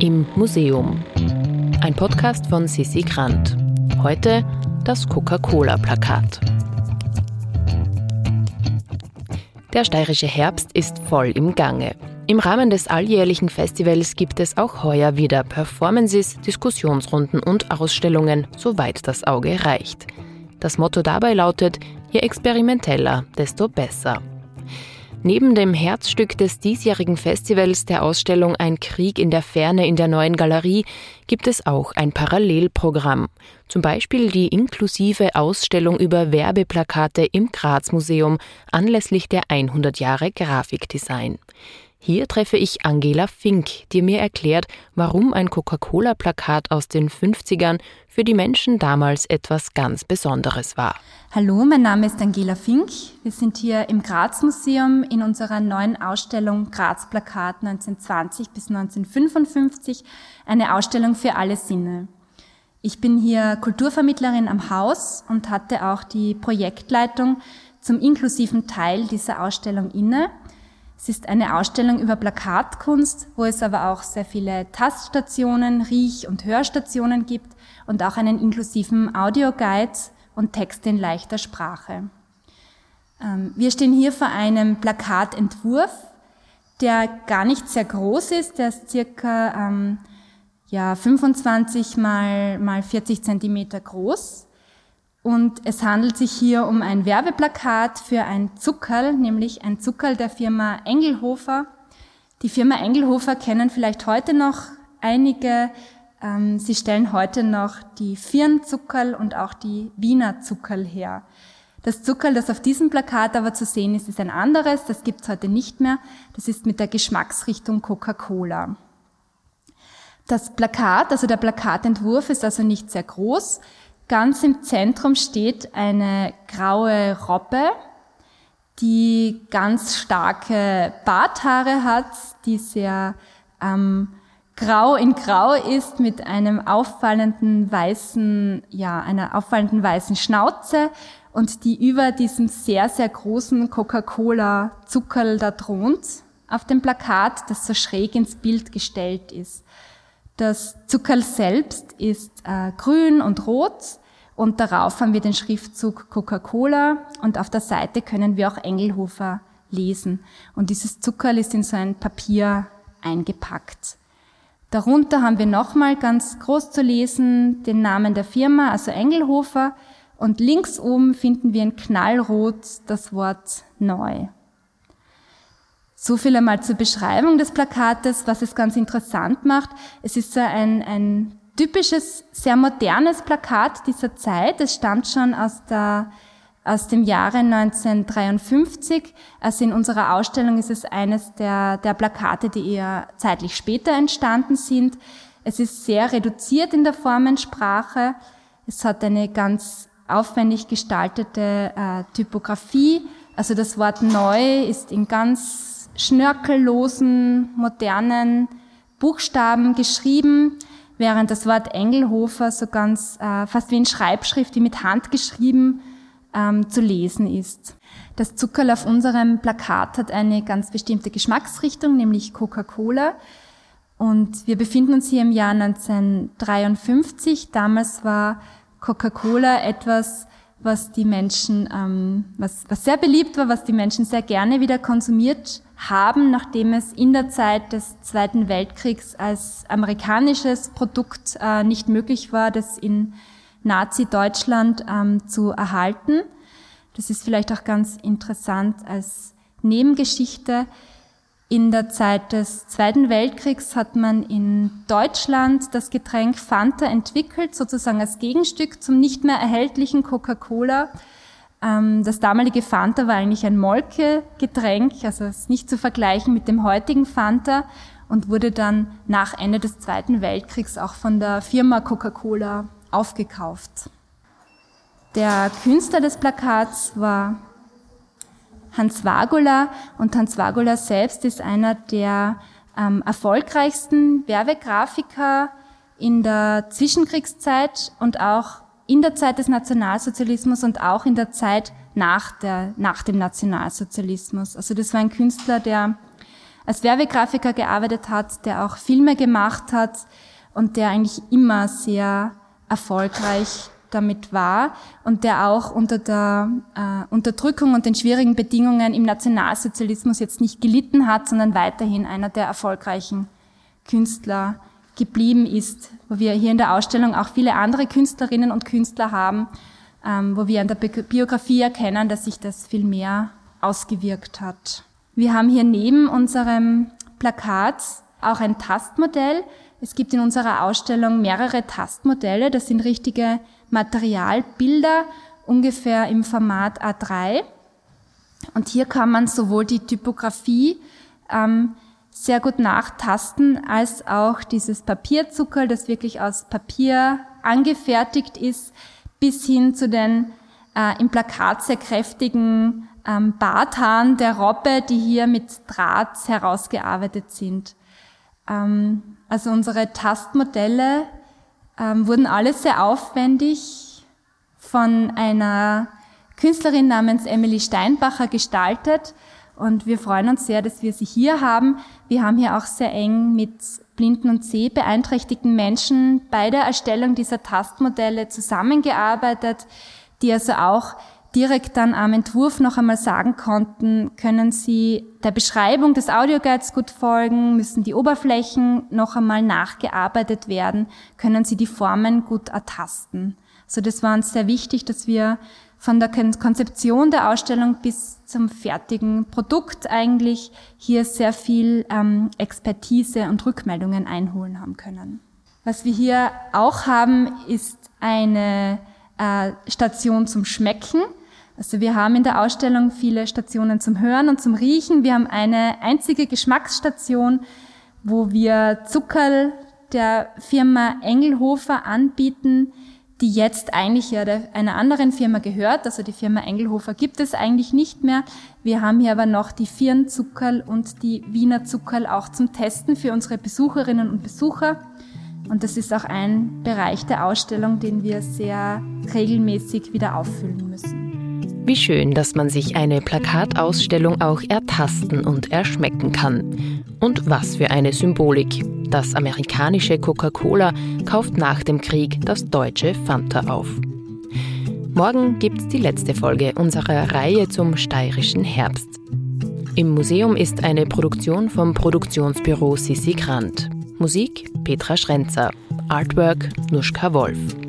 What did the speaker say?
Im Museum. Ein Podcast von Sissi Grant. Heute das Coca-Cola-Plakat. Der steirische Herbst ist voll im Gange. Im Rahmen des alljährlichen Festivals gibt es auch heuer wieder Performances, Diskussionsrunden und Ausstellungen, soweit das Auge reicht. Das Motto dabei lautet, je experimenteller, desto besser. Neben dem Herzstück des diesjährigen Festivals der Ausstellung Ein Krieg in der Ferne in der neuen Galerie gibt es auch ein Parallelprogramm. Zum Beispiel die inklusive Ausstellung über Werbeplakate im Graz Museum anlässlich der 100 Jahre Grafikdesign. Hier treffe ich Angela Fink, die mir erklärt, warum ein Coca-Cola-Plakat aus den 50ern für die Menschen damals etwas ganz Besonderes war. Hallo, mein Name ist Angela Fink. Wir sind hier im Graz Museum in unserer neuen Ausstellung Graz Plakat 1920 bis 1955, eine Ausstellung für alle Sinne. Ich bin hier Kulturvermittlerin am Haus und hatte auch die Projektleitung zum inklusiven Teil dieser Ausstellung inne. Es ist eine Ausstellung über Plakatkunst, wo es aber auch sehr viele Taststationen, Riech- und Hörstationen gibt und auch einen inklusiven Audioguide und Texte in leichter Sprache. Ähm, wir stehen hier vor einem Plakatentwurf, der gar nicht sehr groß ist, der ist circa ähm, ja, 25 mal, mal 40 Zentimeter groß und es handelt sich hier um ein Werbeplakat für ein Zuckerl, nämlich ein Zuckerl der Firma Engelhofer. Die Firma Engelhofer kennen vielleicht heute noch einige. Ähm, sie stellen heute noch die Firnzuckerl und auch die Wiener Zuckerl her. Das Zuckerl, das auf diesem Plakat aber zu sehen ist, ist ein anderes. Das gibt's heute nicht mehr. Das ist mit der Geschmacksrichtung Coca-Cola. Das Plakat, also der Plakatentwurf ist also nicht sehr groß. Ganz im Zentrum steht eine graue Robbe, die ganz starke Barthaare hat, die sehr ähm, grau in grau ist mit einem auffallenden weißen, ja, einer auffallenden weißen Schnauze und die über diesem sehr, sehr großen Coca-Cola Zuckerl da thront auf dem Plakat, das so schräg ins Bild gestellt ist. Das Zuckerl selbst ist äh, grün und rot und darauf haben wir den Schriftzug Coca-Cola und auf der Seite können wir auch Engelhofer lesen. Und dieses Zuckerl ist in so ein Papier eingepackt. Darunter haben wir nochmal ganz groß zu lesen den Namen der Firma, also Engelhofer. Und links oben finden wir in Knallrot das Wort neu. So viel einmal zur Beschreibung des Plakates, was es ganz interessant macht. Es ist so ein, ein typisches, sehr modernes Plakat dieser Zeit. Es stammt schon aus, der, aus dem Jahre 1953. Also in unserer Ausstellung ist es eines der, der Plakate, die eher zeitlich später entstanden sind. Es ist sehr reduziert in der Formensprache. Es hat eine ganz aufwendig gestaltete äh, Typografie. Also das Wort neu ist in ganz schnörkellosen, modernen Buchstaben geschrieben, während das Wort Engelhofer so ganz äh, fast wie in Schreibschrift, wie mit Hand geschrieben, ähm, zu lesen ist. Das Zuckerl auf unserem Plakat hat eine ganz bestimmte Geschmacksrichtung, nämlich Coca-Cola. Und wir befinden uns hier im Jahr 1953. Damals war Coca-Cola etwas, was die Menschen, ähm, was, was sehr beliebt war, was die Menschen sehr gerne wieder konsumiert haben, nachdem es in der Zeit des Zweiten Weltkriegs als amerikanisches Produkt äh, nicht möglich war, das in Nazi-Deutschland ähm, zu erhalten. Das ist vielleicht auch ganz interessant als Nebengeschichte. In der Zeit des Zweiten Weltkriegs hat man in Deutschland das Getränk Fanta entwickelt, sozusagen als Gegenstück zum nicht mehr erhältlichen Coca-Cola. Ähm, das damalige Fanta war eigentlich ein Molke-Getränk, also ist nicht zu vergleichen mit dem heutigen Fanta und wurde dann nach Ende des Zweiten Weltkriegs auch von der Firma Coca-Cola aufgekauft. Der Künstler des Plakats war Hans Wagula und Hans Wagula selbst ist einer der ähm, erfolgreichsten Werbegrafiker in der Zwischenkriegszeit und auch in der Zeit des Nationalsozialismus und auch in der Zeit nach, der, nach dem Nationalsozialismus. Also das war ein Künstler, der als Werbegrafiker gearbeitet hat, der auch Filme gemacht hat und der eigentlich immer sehr erfolgreich damit war und der auch unter der äh, Unterdrückung und den schwierigen Bedingungen im Nationalsozialismus jetzt nicht gelitten hat, sondern weiterhin einer der erfolgreichen Künstler geblieben ist, wo wir hier in der Ausstellung auch viele andere Künstlerinnen und Künstler haben, ähm, wo wir an der Biografie erkennen, dass sich das viel mehr ausgewirkt hat. Wir haben hier neben unserem Plakat auch ein Tastmodell. Es gibt in unserer Ausstellung mehrere Tastmodelle. Das sind richtige Materialbilder, ungefähr im Format A3. Und hier kann man sowohl die Typografie ähm, sehr gut nachtasten, als auch dieses Papierzuckerl, das wirklich aus Papier angefertigt ist, bis hin zu den äh, im Plakat sehr kräftigen ähm, Barthaaren der Robbe, die hier mit Draht herausgearbeitet sind. Ähm, also unsere Tastmodelle ähm, wurden alle sehr aufwendig von einer Künstlerin namens Emily Steinbacher gestaltet und wir freuen uns sehr, dass wir sie hier haben. Wir haben hier auch sehr eng mit blinden und sehbeeinträchtigten Menschen bei der Erstellung dieser Tastmodelle zusammengearbeitet, die also auch direkt dann am Entwurf noch einmal sagen konnten, können Sie der Beschreibung des Audioguides gut folgen, müssen die Oberflächen noch einmal nachgearbeitet werden, können Sie die Formen gut ertasten. So, das war uns sehr wichtig, dass wir von der Konzeption der Ausstellung bis zum fertigen Produkt eigentlich hier sehr viel ähm, Expertise und Rückmeldungen einholen haben können. Was wir hier auch haben, ist eine äh, Station zum Schmecken. Also wir haben in der Ausstellung viele Stationen zum Hören und zum Riechen. Wir haben eine einzige Geschmacksstation, wo wir Zuckerl der Firma Engelhofer anbieten, die jetzt eigentlich ja einer anderen Firma gehört. Also die Firma Engelhofer gibt es eigentlich nicht mehr. Wir haben hier aber noch die Firnzuckerl und die Wiener Zuckerl auch zum Testen für unsere Besucherinnen und Besucher. Und das ist auch ein Bereich der Ausstellung, den wir sehr regelmäßig wieder auffüllen müssen. Wie schön, dass man sich eine Plakatausstellung auch ertasten und erschmecken kann. Und was für eine Symbolik. Das amerikanische Coca-Cola kauft nach dem Krieg das deutsche Fanta auf. Morgen gibt's die letzte Folge unserer Reihe zum steirischen Herbst. Im Museum ist eine Produktion vom Produktionsbüro Sissi Grant. Musik Petra Schrenzer. Artwork Nuschka Wolf.